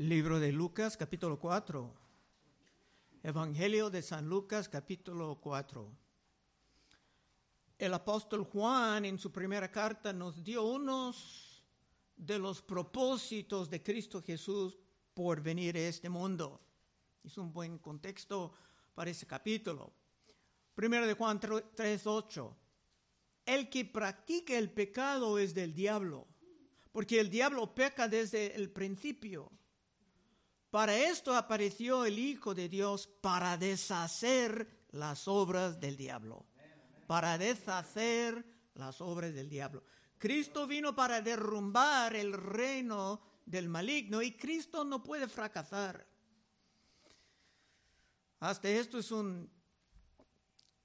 Libro de Lucas, capítulo 4. Evangelio de San Lucas, capítulo 4. El apóstol Juan en su primera carta nos dio unos de los propósitos de Cristo Jesús por venir a este mundo. Es un buen contexto para ese capítulo. Primero de Juan 3:8. El que practica el pecado es del diablo, porque el diablo peca desde el principio. Para esto apareció el Hijo de Dios para deshacer las obras del diablo. Para deshacer las obras del diablo. Cristo vino para derrumbar el reino del maligno y Cristo no puede fracasar. Hasta esto es un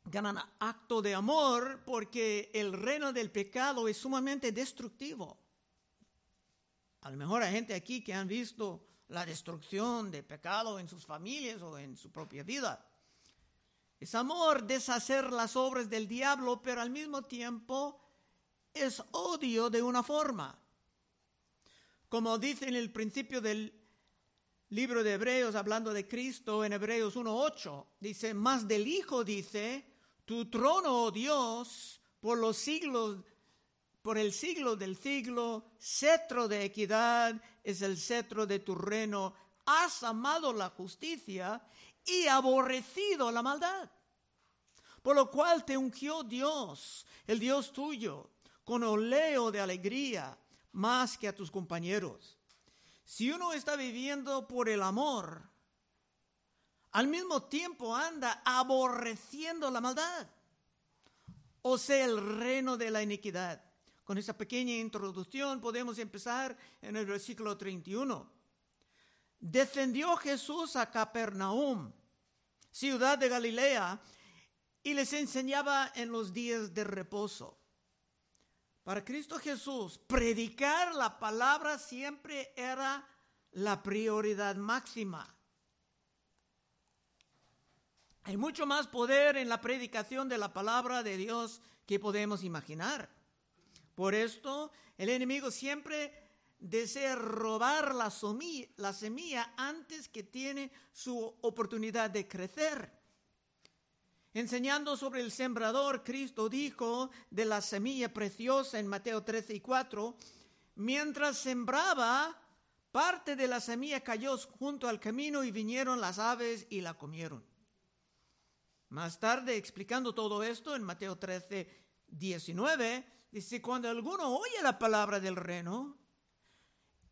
gran acto de amor porque el reino del pecado es sumamente destructivo. A lo mejor hay gente aquí que han visto la destrucción de pecado en sus familias o en su propia vida. Es amor deshacer las obras del diablo, pero al mismo tiempo es odio de una forma. Como dice en el principio del libro de Hebreos, hablando de Cristo en Hebreos 1.8, dice, más del Hijo dice, tu trono, oh Dios, por los siglos por el siglo del siglo, cetro de equidad es el cetro de tu reino. Has amado la justicia y aborrecido la maldad. Por lo cual te ungió Dios, el Dios tuyo, con oleo de alegría, más que a tus compañeros. Si uno está viviendo por el amor, al mismo tiempo anda aborreciendo la maldad, o sea, el reino de la iniquidad. Con esa pequeña introducción podemos empezar en el versículo 31. Descendió Jesús a Capernaum, ciudad de Galilea, y les enseñaba en los días de reposo. Para Cristo Jesús, predicar la palabra siempre era la prioridad máxima. Hay mucho más poder en la predicación de la palabra de Dios que podemos imaginar. Por esto, el enemigo siempre desea robar la semilla, la semilla antes que tiene su oportunidad de crecer. Enseñando sobre el sembrador, Cristo dijo de la semilla preciosa en Mateo 13 y 4, mientras sembraba, parte de la semilla cayó junto al camino y vinieron las aves y la comieron. Más tarde, explicando todo esto en Mateo 13, 19, Dice, cuando alguno oye la palabra del reino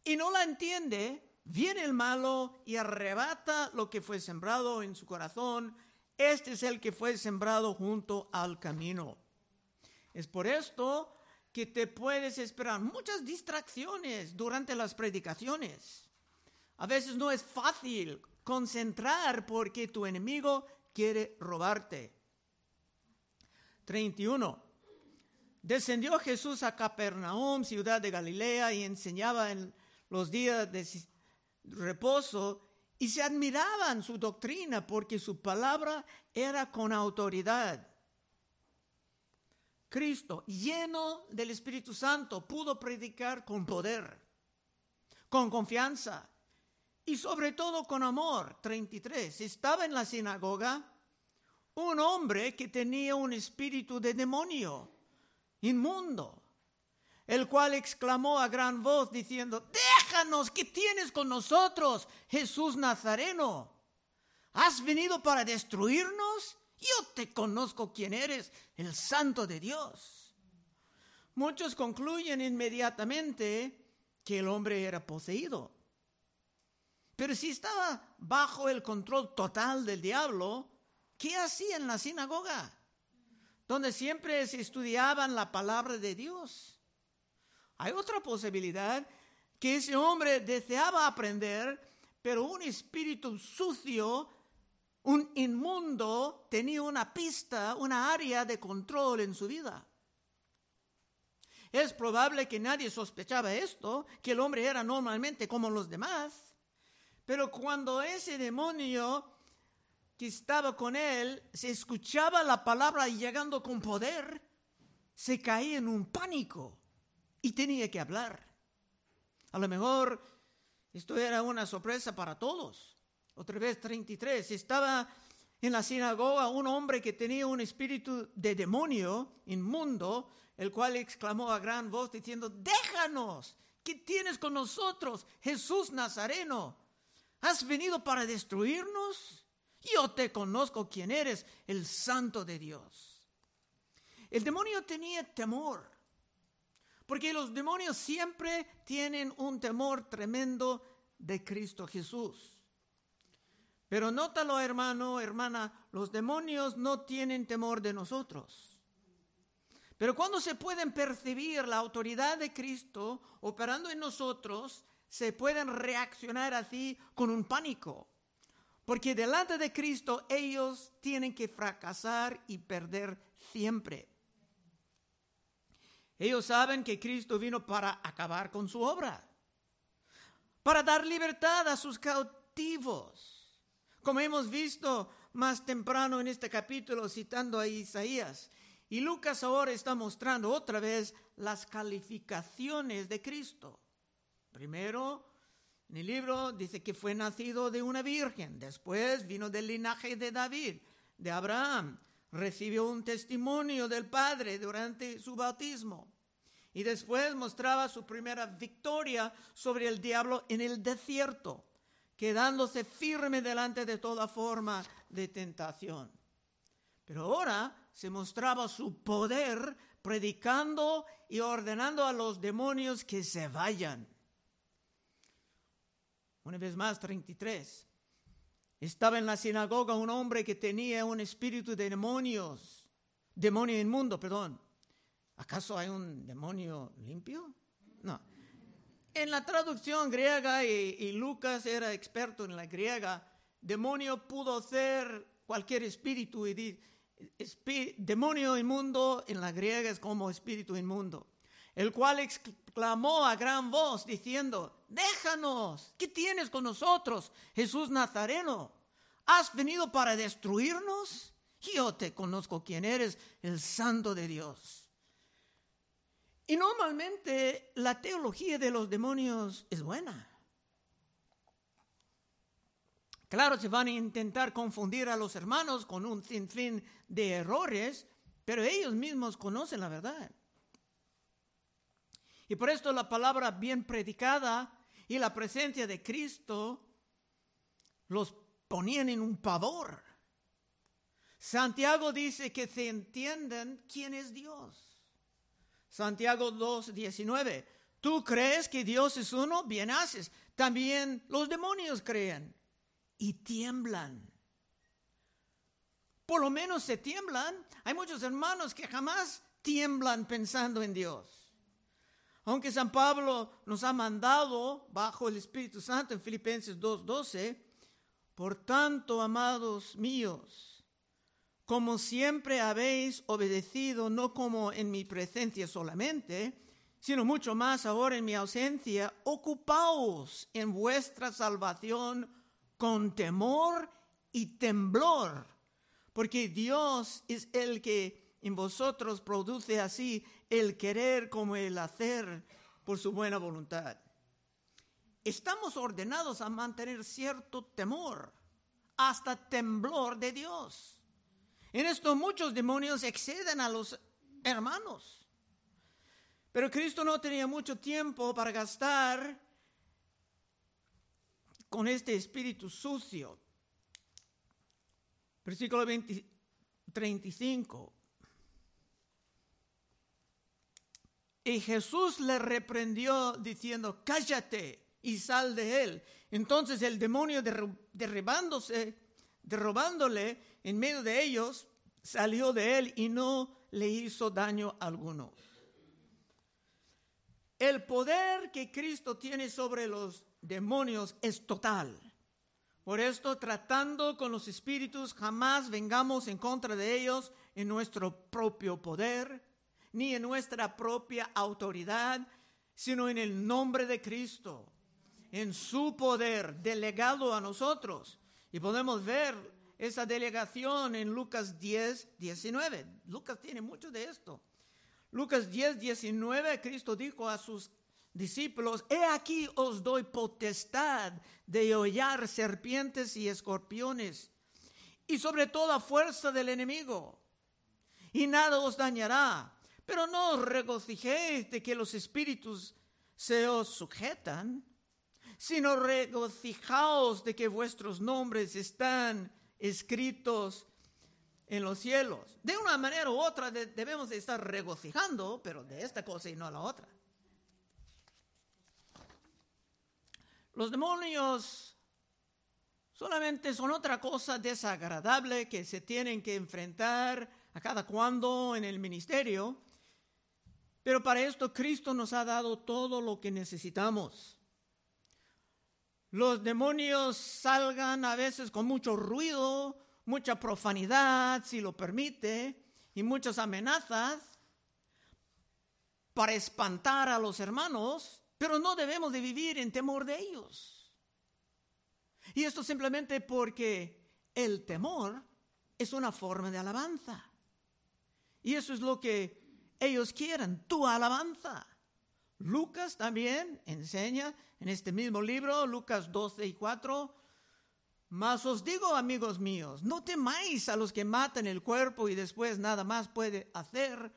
y no la entiende, viene el malo y arrebata lo que fue sembrado en su corazón. Este es el que fue sembrado junto al camino. Es por esto que te puedes esperar muchas distracciones durante las predicaciones. A veces no es fácil concentrar porque tu enemigo quiere robarte. 31. Descendió Jesús a Capernaum, ciudad de Galilea, y enseñaba en los días de reposo, y se admiraban su doctrina porque su palabra era con autoridad. Cristo, lleno del Espíritu Santo, pudo predicar con poder, con confianza y sobre todo con amor. 33. Estaba en la sinagoga un hombre que tenía un espíritu de demonio inmundo, el cual exclamó a gran voz diciendo, déjanos, ¿qué tienes con nosotros, Jesús Nazareno? ¿Has venido para destruirnos? Yo te conozco quién eres, el santo de Dios. Muchos concluyen inmediatamente que el hombre era poseído. Pero si estaba bajo el control total del diablo, ¿qué hacía en la sinagoga? Donde siempre se estudiaban la palabra de Dios. Hay otra posibilidad que ese hombre deseaba aprender, pero un espíritu sucio, un inmundo, tenía una pista, una área de control en su vida. Es probable que nadie sospechaba esto, que el hombre era normalmente como los demás, pero cuando ese demonio que estaba con él, se escuchaba la palabra llegando con poder, se caía en un pánico y tenía que hablar. A lo mejor Esto era una sorpresa para todos. Otra vez 33. Estaba en la sinagoga un hombre que tenía un espíritu de demonio inmundo, el cual exclamó a gran voz diciendo, déjanos, ¿qué tienes con nosotros, Jesús Nazareno? ¿Has venido para destruirnos? Yo te conozco quién eres, el santo de Dios. El demonio tenía temor, porque los demonios siempre tienen un temor tremendo de Cristo Jesús. Pero nótalo, hermano, hermana, los demonios no tienen temor de nosotros. Pero cuando se pueden percibir la autoridad de Cristo operando en nosotros, se pueden reaccionar así con un pánico. Porque delante de Cristo ellos tienen que fracasar y perder siempre. Ellos saben que Cristo vino para acabar con su obra, para dar libertad a sus cautivos. Como hemos visto más temprano en este capítulo citando a Isaías, y Lucas ahora está mostrando otra vez las calificaciones de Cristo. Primero, en el libro dice que fue nacido de una virgen, después vino del linaje de David, de Abraham, recibió un testimonio del Padre durante su bautismo y después mostraba su primera victoria sobre el diablo en el desierto, quedándose firme delante de toda forma de tentación. Pero ahora se mostraba su poder predicando y ordenando a los demonios que se vayan. Una vez más, 33. Estaba en la sinagoga un hombre que tenía un espíritu de demonios, demonio inmundo, perdón. ¿Acaso hay un demonio limpio? No. En la traducción griega, y, Lucas era experto en la griega, demonio pudo ser cualquier espíritu y demonio inmundo en la griega es como espíritu inmundo, el cual exclamó a gran voz diciendo, déjanos, ¿qué tienes con nosotros, Jesús Nazareno? ¿Has venido para destruirnos? Yo te conozco quién eres, el santo de Dios. Y normalmente la teología de los demonios es buena. Claro, se van a intentar confundir a los hermanos con un sinfín de errores, pero ellos mismos conocen la verdad. Y por esto la palabra bien predicada y la presencia de Cristo los ponían en un pavor. Santiago dice que se entienden quién es Dios. Santiago 2, 19. Tú crees que Dios es uno, bien haces. También los demonios creen y tiemblan. Por lo menos se tiemblan. Hay muchos hermanos que jamás tiemblan pensando en Dios. Aunque San Pablo nos ha mandado bajo el Espíritu Santo en Filipenses 2:12, por tanto, amados míos, como siempre habéis obedecido, no como en mi presencia solamente, sino mucho más ahora en mi ausencia, ocupaos en vuestra salvación con temor y temblor, porque Dios es el que en vosotros produce así el querer como el hacer por su buena voluntad. Estamos ordenados a mantener cierto temor, hasta temblor de Dios. En esto muchos demonios exceden a los hermanos. Pero Cristo no tenía mucho tiempo para gastar con este espíritu sucio. Versículo 35. Y Jesús le reprendió diciendo, cállate y sal de él. Entonces el demonio derribándose, derrobándole en medio de ellos, salió de él y no le hizo daño alguno. El poder que Cristo tiene sobre los demonios es total. Por esto, tratando con los espíritus, jamás vengamos en contra de ellos en nuestro propio poder, ni en nuestra propia autoridad, sino en el nombre de Cristo, en su poder delegado a nosotros. Y podemos ver esa delegación en Lucas 10, 19. Lucas tiene mucho de esto. Lucas 10, 19, Cristo dijo a sus discípulos, he aquí os doy potestad de hollar serpientes y escorpiones, y sobre toda fuerza del enemigo, y nada os dañará. Pero no os regocijéis de que los espíritus se os sujetan, sino regocijaos de que vuestros nombres están escritos en los cielos. De una manera u otra debemos de estar regocijando, pero de esta cosa y no la otra. Los demonios solamente son otra cosa desagradable que se tienen que enfrentar a cada cuando en el ministerio, pero para esto Cristo nos ha dado todo lo que necesitamos. Los demonios salgan a veces con mucho ruido, mucha profanidad, si lo permite, y muchas amenazas para espantar a los hermanos, pero no debemos de vivir en temor de ellos. Y esto simplemente porque el temor es una forma de alabanza. Y eso es lo que ellos quieren, tu alabanza. Lucas también enseña en este mismo libro, Lucas 12 y 4, mas os digo, amigos míos, no temáis a los que matan el cuerpo y después nada más puede hacer,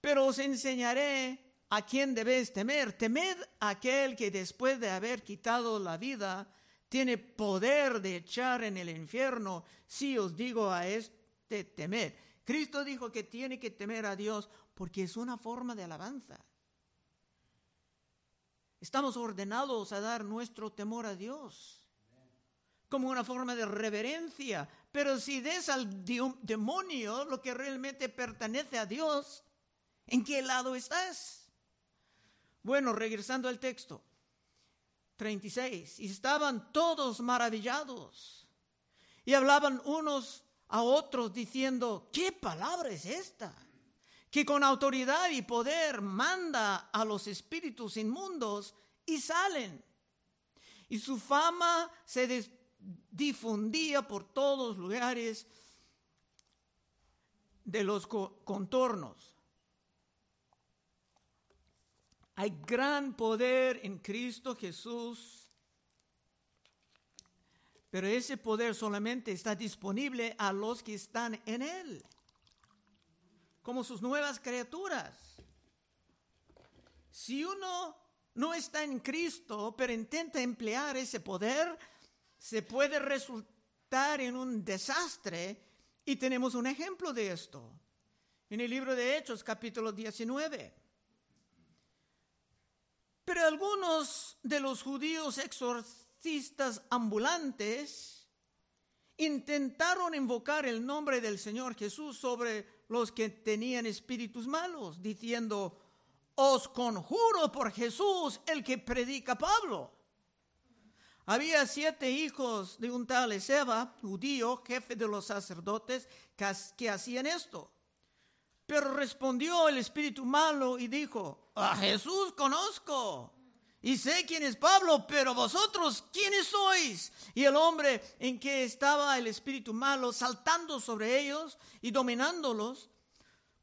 pero os enseñaré a quién debéis temer. Temed a aquel que después de haber quitado la vida tiene poder de echar en el infierno. Si os digo a este temed. Cristo dijo que tiene que temer a Dios porque es una forma de alabanza. Estamos ordenados a dar nuestro temor a Dios como una forma de reverencia. Pero si des al demonio lo que realmente pertenece a Dios, ¿en qué lado estás? Bueno, regresando al texto. 36. Y estaban todos maravillados. Y hablaban unos a otros diciendo, ¿qué palabra es esta? Que con autoridad y poder manda a los espíritus inmundos y salen. Y su fama se difundía por todos lugares de los contornos. Hay gran poder en Cristo Jesús, pero ese poder solamente está disponible a los que están en Él, como sus nuevas criaturas. Si uno no está en Cristo, pero intenta emplear ese poder, se puede resultar en un desastre y tenemos un ejemplo de esto. En el libro de Hechos, capítulo 19. Pero algunos de los judíos exorcistas ambulantes intentaron invocar el nombre del Señor Jesús sobre los que tenían espíritus malos, diciendo, os conjuro por Jesús el que predica Pablo. Había siete hijos de un tal Ezeba, judío, jefe de los sacerdotes, que hacían esto. Pero respondió el espíritu malo y dijo, a Jesús conozco y sé quién es Pablo, pero vosotros, ¿quiénes sois? Y el hombre en que estaba el espíritu malo saltando sobre ellos y dominándolos,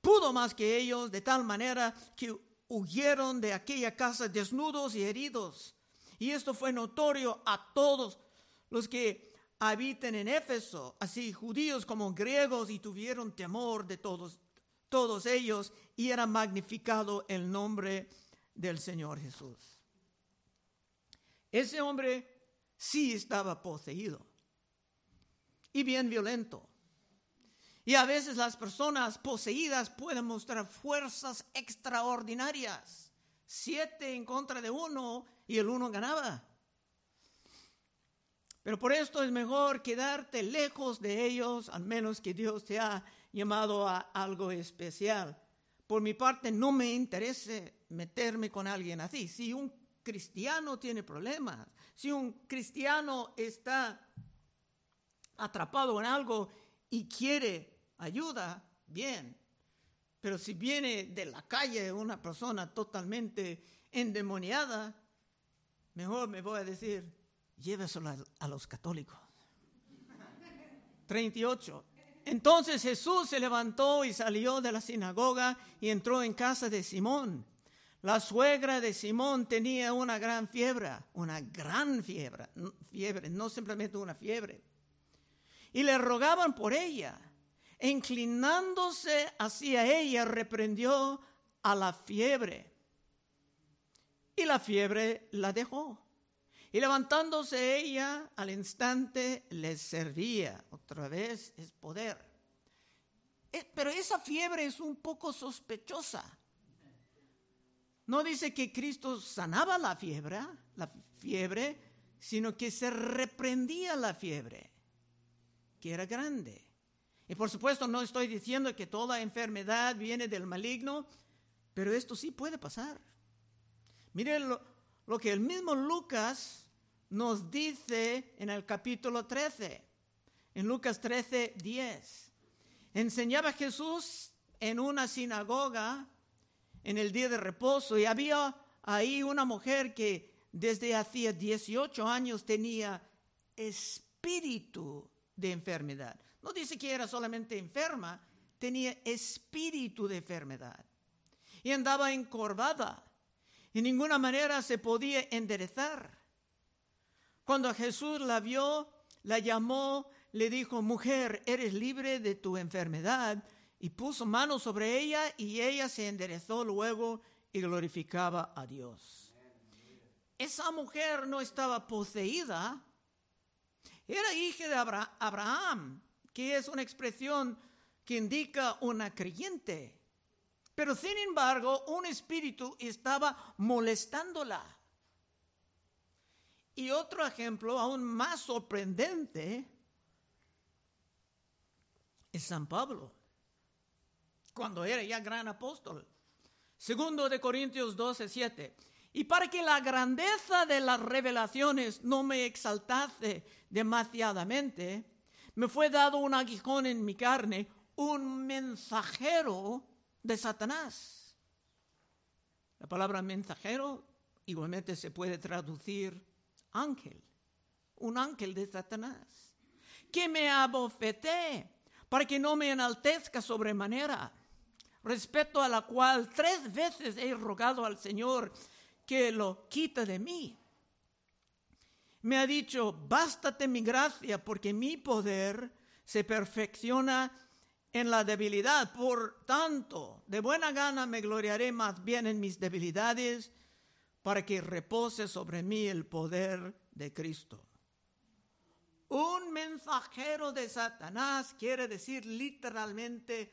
pudo más que ellos de tal manera que huyeron de aquella casa desnudos y heridos. Y esto fue notorio a todos los que habitan en Éfeso, así judíos como griegos, y tuvieron temor de todos todos ellos y era magnificado el nombre del Señor Jesús. Ese hombre sí estaba poseído y bien violento. Y a veces las personas poseídas pueden mostrar fuerzas extraordinarias. Siete en contra de uno y el uno ganaba. Pero por esto es mejor quedarte lejos de ellos, al menos que Dios te ha llamado a algo especial. Por mi parte, no me interesa meterme con alguien así. Si un cristiano tiene problemas, si un cristiano está atrapado en algo y quiere ayuda, bien. Pero si viene de la calle una persona totalmente endemoniada, mejor me voy a decir, lléveselo a los católicos. 38. Entonces Jesús se levantó y salió de la sinagoga y entró en casa de Simón. La suegra de Simón tenía una gran fiebre, una gran fiebre, fiebre, no simplemente una fiebre. Y le rogaban por ella. Inclinándose hacia ella, reprendió a la fiebre. Y la fiebre la dejó. Y levantándose ella, al instante le servía. Otra vez es poder. Eh, pero esa fiebre es un poco sospechosa. No dice que Cristo sanaba la fiebre, la fiebre, sino que se reprendía la fiebre, que era grande. Y por supuesto no estoy diciendo que toda enfermedad viene del maligno, pero esto sí puede pasar. Miren lo, lo que el mismo Lucas nos dice en el capítulo 13, en Lucas 13, 10. Enseñaba Jesús en una sinagoga en el día de reposo y había ahí una mujer que desde hacía 18 años tenía espíritu de enfermedad. No dice que era solamente enferma, tenía espíritu de enfermedad. Y andaba encorvada. Y ninguna manera se podía enderezar. Cuando Jesús la vio, la llamó, le dijo, mujer, eres libre de tu enfermedad y puso manos sobre ella y ella se enderezó luego y glorificaba a Dios. Esa mujer no estaba poseída, era hija de Abraham, que es una expresión que indica una creyente. Pero sin embargo, un espíritu estaba molestándola. Y otro ejemplo aún más sorprendente es San Pablo cuando era ya gran apóstol. Segundo de Corintios 12, 7. Y para que la grandeza de las revelaciones no me exaltase demasiadamente, me fue dado un aguijón en mi carne, un mensajero de Satanás. La palabra mensajero igualmente se puede traducir ángel, un ángel de Satanás, que me abofeté para que no me enaltezca sobremanera respecto a la cual tres veces he rogado al Señor que lo quite de mí. Me ha dicho, bástate mi gracia porque mi poder se perfecciona en la debilidad. Por tanto, de buena gana me gloriaré más bien en mis debilidades para que repose sobre mí el poder de Cristo. Un mensajero de Satanás quiere decir literalmente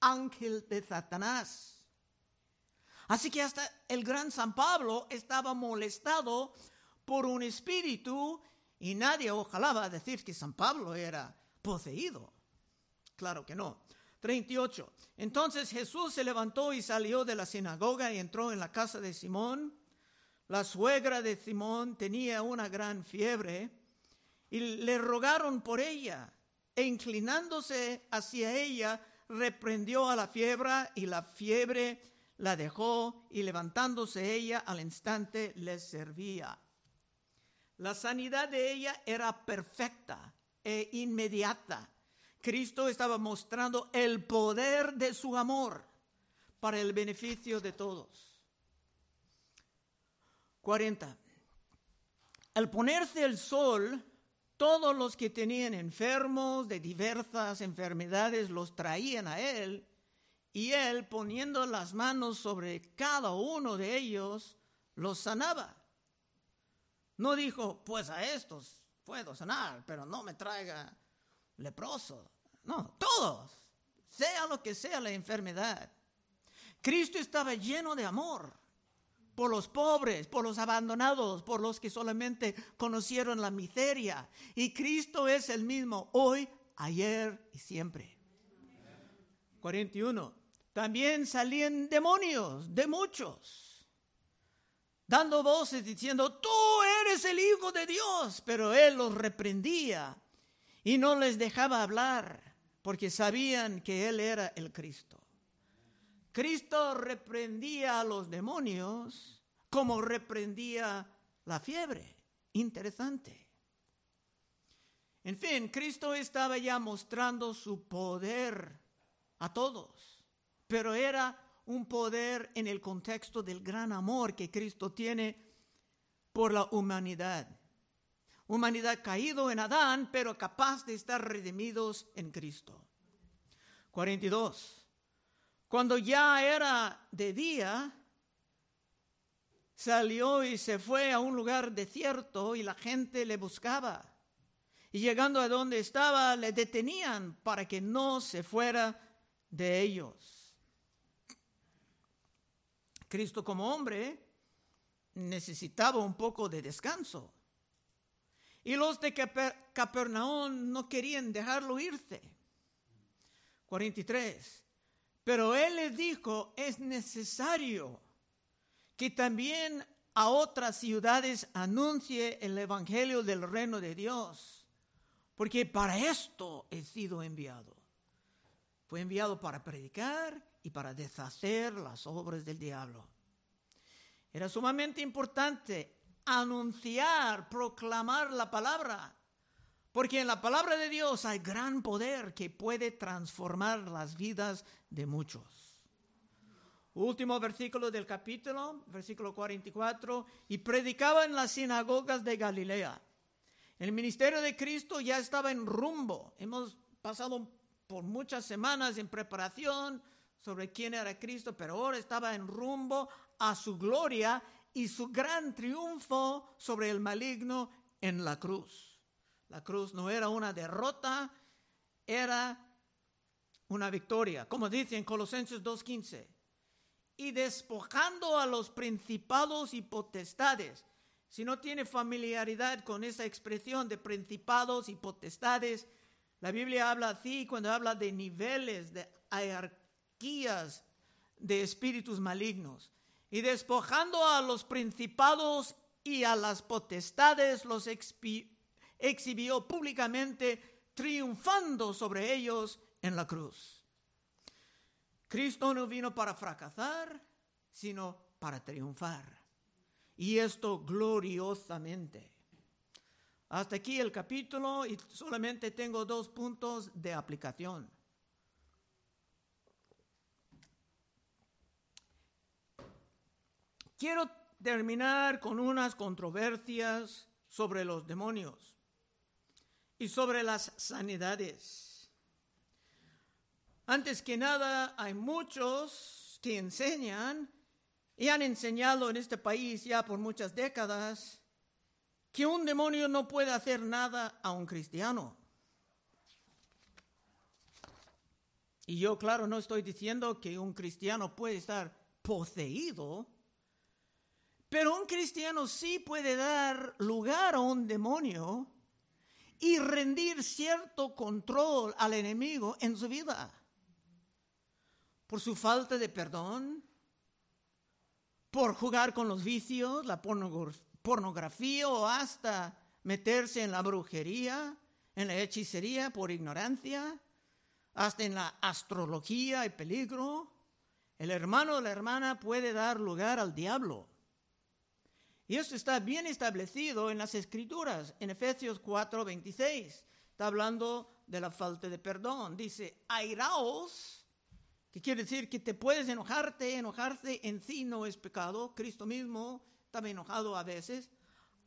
ángel de Satanás. Así que hasta el gran San Pablo estaba molestado por un espíritu y nadie ojalá va a decir que San Pablo era poseído. Claro que no. 38. Entonces Jesús se levantó y salió de la sinagoga y entró en la casa de Simón. La suegra de Simón tenía una gran fiebre y le rogaron por ella e inclinándose hacia ella reprendió a la fiebre y la fiebre la dejó y levantándose ella al instante le servía. La sanidad de ella era perfecta e inmediata. Cristo estaba mostrando el poder de su amor para el beneficio de todos. 40. Al ponerse el sol, todos los que tenían enfermos de diversas enfermedades los traían a él y él poniendo las manos sobre cada uno de ellos los sanaba. No dijo, pues a estos puedo sanar, pero no me traiga leproso. No, todos, sea lo que sea la enfermedad. Cristo estaba lleno de amor por los pobres, por los abandonados, por los que solamente conocieron la miseria. Y Cristo es el mismo hoy, ayer y siempre. 41. También salían demonios de muchos, dando voces diciendo, tú eres el Hijo de Dios, pero Él los reprendía y no les dejaba hablar porque sabían que Él era el Cristo. Cristo reprendía a los demonios como reprendía la fiebre. Interesante. En fin, Cristo estaba ya mostrando su poder a todos, pero era un poder en el contexto del gran amor que Cristo tiene por la humanidad. Humanidad caído en Adán, pero capaz de estar redimidos en Cristo. 42. Cuando ya era de día, salió y se fue a un lugar desierto y la gente le buscaba. Y llegando a donde estaba, le detenían para que no se fuera de ellos. Cristo como hombre necesitaba un poco de descanso. Y los de Capernaum no querían dejarlo irse. 43. Pero él les dijo, es necesario que también a otras ciudades anuncie el Evangelio del reino de Dios, porque para esto he sido enviado. Fue enviado para predicar y para deshacer las obras del diablo. Era sumamente importante anunciar, proclamar la palabra, porque en la palabra de Dios hay gran poder que puede transformar las vidas de muchos. Último versículo del capítulo, versículo 44, y predicaba en las sinagogas de Galilea. El ministerio de Cristo ya estaba en rumbo. Hemos pasado por muchas semanas en preparación sobre quién era Cristo, pero ahora estaba en rumbo a su gloria y su gran triunfo sobre el maligno en la cruz. La cruz no era una derrota, era una victoria, como dice en Colosenses 2.15. Y despojando a los principados y potestades. Si no tiene familiaridad con esa expresión de principados y potestades, la Biblia habla así cuando habla de niveles, de jerarquías de espíritus malignos y despojando a los principados y a las potestades, los exhibió públicamente, triunfando sobre ellos en la cruz. Cristo no vino para fracasar, sino para triunfar. Y esto gloriosamente. Hasta aquí el capítulo y solamente tengo dos puntos de aplicación. Quiero terminar con unas controversias sobre los demonios y sobre las sanidades. Antes que nada, hay muchos que enseñan y han enseñado en este país ya por muchas décadas que un demonio no puede hacer nada a un cristiano. Y yo, claro, no estoy diciendo que un cristiano puede estar poseído, pero un cristiano sí puede dar lugar a un demonio y rendir cierto control al enemigo en su vida. Por su falta de perdón, por jugar con los vicios, la pornografía o hasta meterse en la brujería, en la hechicería por ignorancia, hasta en la astrología y peligro. El hermano o la hermana puede dar lugar al diablo y esto está bien establecido en las escrituras, en Efesios 4, 26. Está hablando de la falta de perdón. Dice, airaos, que quiere decir que te puedes enojarte, enojarse en sí no es pecado. Cristo mismo estaba enojado a veces.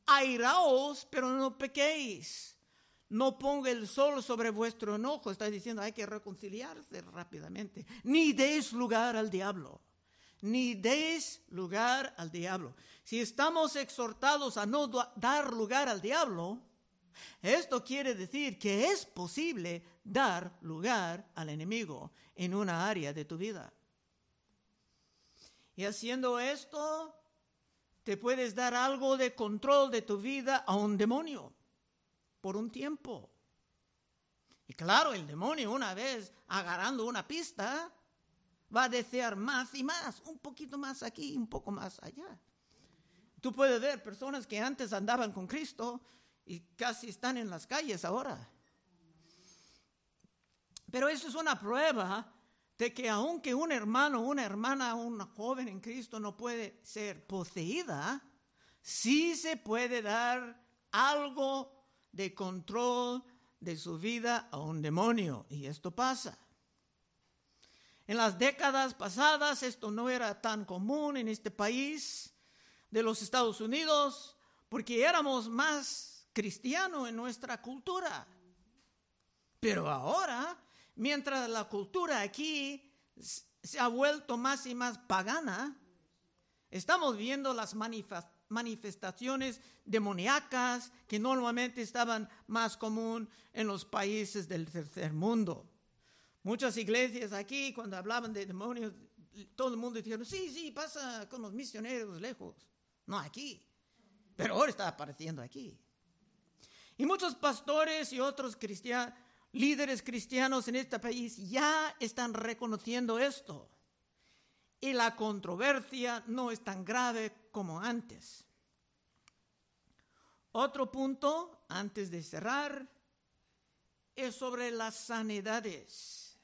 Airaos, pero no pequéis. No ponga el sol sobre vuestro enojo. Está diciendo, hay que reconciliarse rápidamente. Ni des lugar al diablo. Ni des lugar al diablo. Si estamos exhortados a no dar lugar al diablo, esto quiere decir que es posible dar lugar al enemigo en una área de tu vida. Y haciendo esto, te puedes dar algo de control de tu vida a un demonio por un tiempo. Y claro, el demonio una vez agarrando una pista va a desear más y más, un poquito más aquí, un poco más allá. Tú puedes ver personas que antes andaban con Cristo y casi están en las calles ahora. Pero eso es una prueba de que aunque un hermano, una hermana, una joven en Cristo no puede ser poseída, sí se puede dar algo de control de su vida a un demonio. Y esto pasa. En las décadas pasadas esto no era tan común en este país de los Estados Unidos porque éramos más cristianos en nuestra cultura. Pero ahora, mientras la cultura aquí se ha vuelto más y más pagana, estamos viendo las manifestaciones demoníacas que normalmente estaban más común en los países del tercer mundo. Muchas iglesias aquí, cuando hablaban de demonios, todo el mundo decía, sí, sí, pasa con los misioneros lejos, no aquí. Pero ahora está apareciendo aquí. Y muchos pastores y otros líderes cristianos en este país ya están reconociendo esto. Y la controversia no es tan grave como antes. Otro punto, antes de cerrar, es sobre las sanidades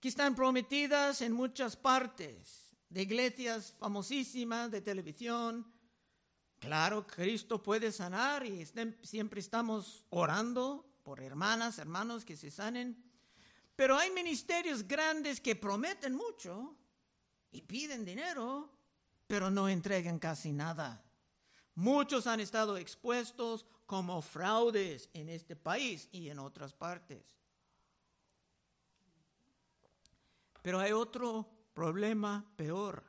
que están prometidas en muchas partes, de iglesias famosísimas, de televisión. Claro, Cristo puede sanar y siempre estamos orando por hermanas, hermanos que se sanen. Pero hay ministerios grandes que prometen mucho y piden dinero, pero no entregan casi nada. Muchos han estado expuestos como fraudes en este país y en otras partes. Pero hay otro problema peor,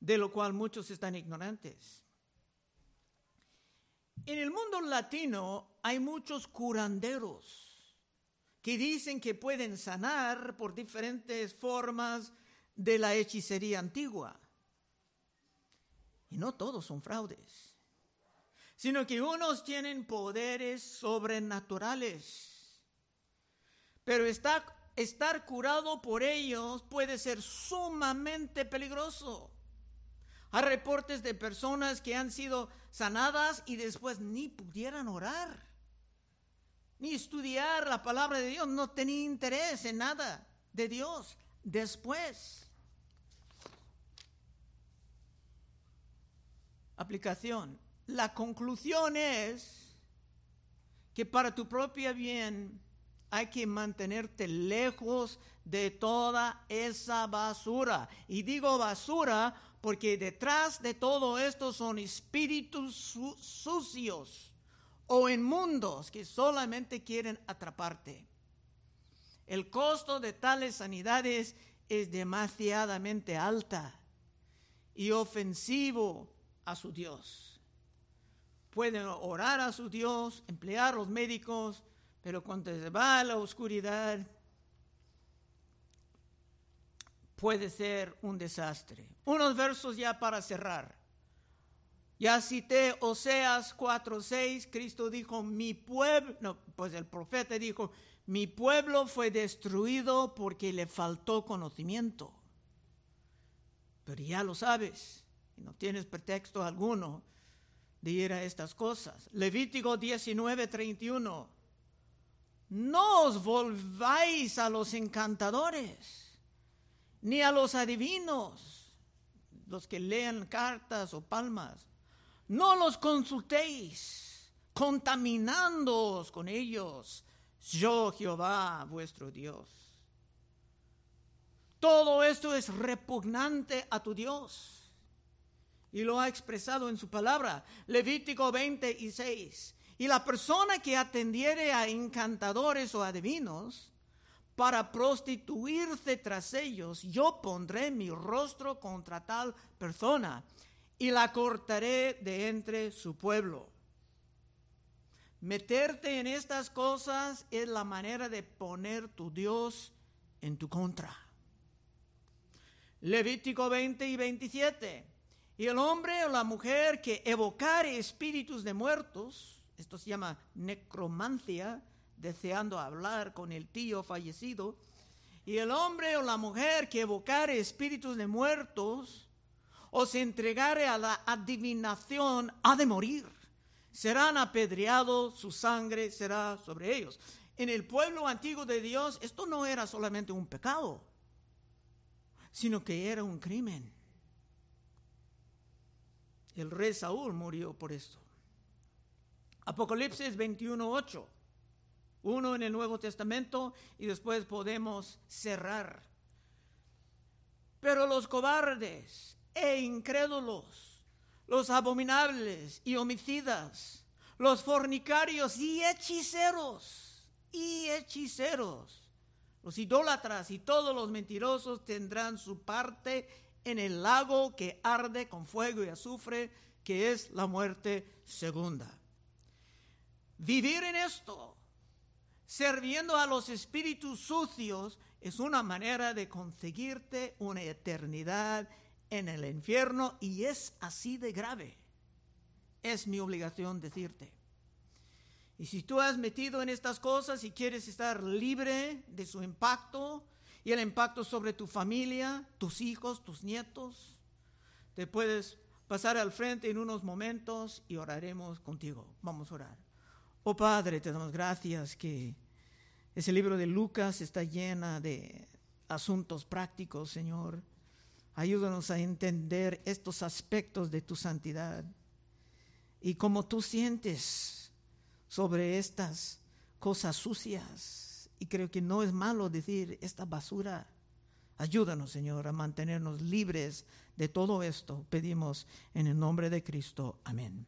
de lo cual muchos están ignorantes. En el mundo latino hay muchos curanderos que dicen que pueden sanar por diferentes formas de la hechicería antigua. Y no todos son fraudes, sino que unos tienen poderes sobrenaturales. Pero está estar curado por ellos puede ser sumamente peligroso. Hay reportes de personas que han sido sanadas y después ni pudieran orar, ni estudiar la palabra de Dios, no tenía interés en nada de Dios después. Aplicación. La conclusión es que para tu propio bien hay que mantenerte lejos de toda esa basura. Y digo basura porque detrás de todo esto son espíritus sucios o inmundos que solamente quieren atraparte. El costo de tales sanidades es demasiadamente alta y ofensivo a su Dios. Pueden orar a su Dios, emplear los médicos, pero cuando se va a la oscuridad, puede ser un desastre. Unos versos ya para cerrar. Ya cité Oseas 4:6, Cristo dijo, mi pueblo, no, pues el profeta dijo, mi pueblo fue destruido porque le faltó conocimiento. Pero ya lo sabes, y no tienes pretexto alguno de ir a estas cosas. Levítico 19:31 no os volváis a los encantadores, ni a los adivinos, los que lean cartas o palmas. No los consultéis, contaminándoos con ellos. Yo, Jehová, vuestro Dios. Todo esto es repugnante a tu Dios. Y lo ha expresado en su palabra. Levítico 26. Y la persona que atendiere a encantadores o adivinos para prostituirse tras ellos, yo pondré mi rostro contra tal persona y la cortaré de entre su pueblo. Meterte en estas cosas es la manera de poner tu Dios en tu contra. Levítico 20 y 27. Y el hombre o la mujer que evocare espíritus de muertos, esto se llama necromancia, deseando hablar con el tío fallecido. Y el hombre o la mujer que evocare espíritus de muertos o se entregare a la adivinación ha de morir. Serán apedreados, su sangre será sobre ellos. En el pueblo antiguo de Dios esto no era solamente un pecado, sino que era un crimen. El rey Saúl murió por esto. Apocalipsis 21:8. Uno en el Nuevo Testamento y después podemos cerrar. Pero los cobardes e incrédulos, los abominables y homicidas, los fornicarios y hechiceros, y hechiceros, los idólatras y todos los mentirosos tendrán su parte en el lago que arde con fuego y azufre, que es la muerte segunda. Vivir en esto, sirviendo a los espíritus sucios, es una manera de conseguirte una eternidad en el infierno y es así de grave. Es mi obligación decirte. Y si tú has metido en estas cosas y quieres estar libre de su impacto y el impacto sobre tu familia, tus hijos, tus nietos, te puedes pasar al frente en unos momentos y oraremos contigo. Vamos a orar. Oh Padre, te damos gracias que ese libro de Lucas está llena de asuntos prácticos, Señor. Ayúdanos a entender estos aspectos de tu santidad y cómo tú sientes sobre estas cosas sucias. Y creo que no es malo decir esta basura. Ayúdanos, Señor, a mantenernos libres de todo esto. Pedimos en el nombre de Cristo. Amén.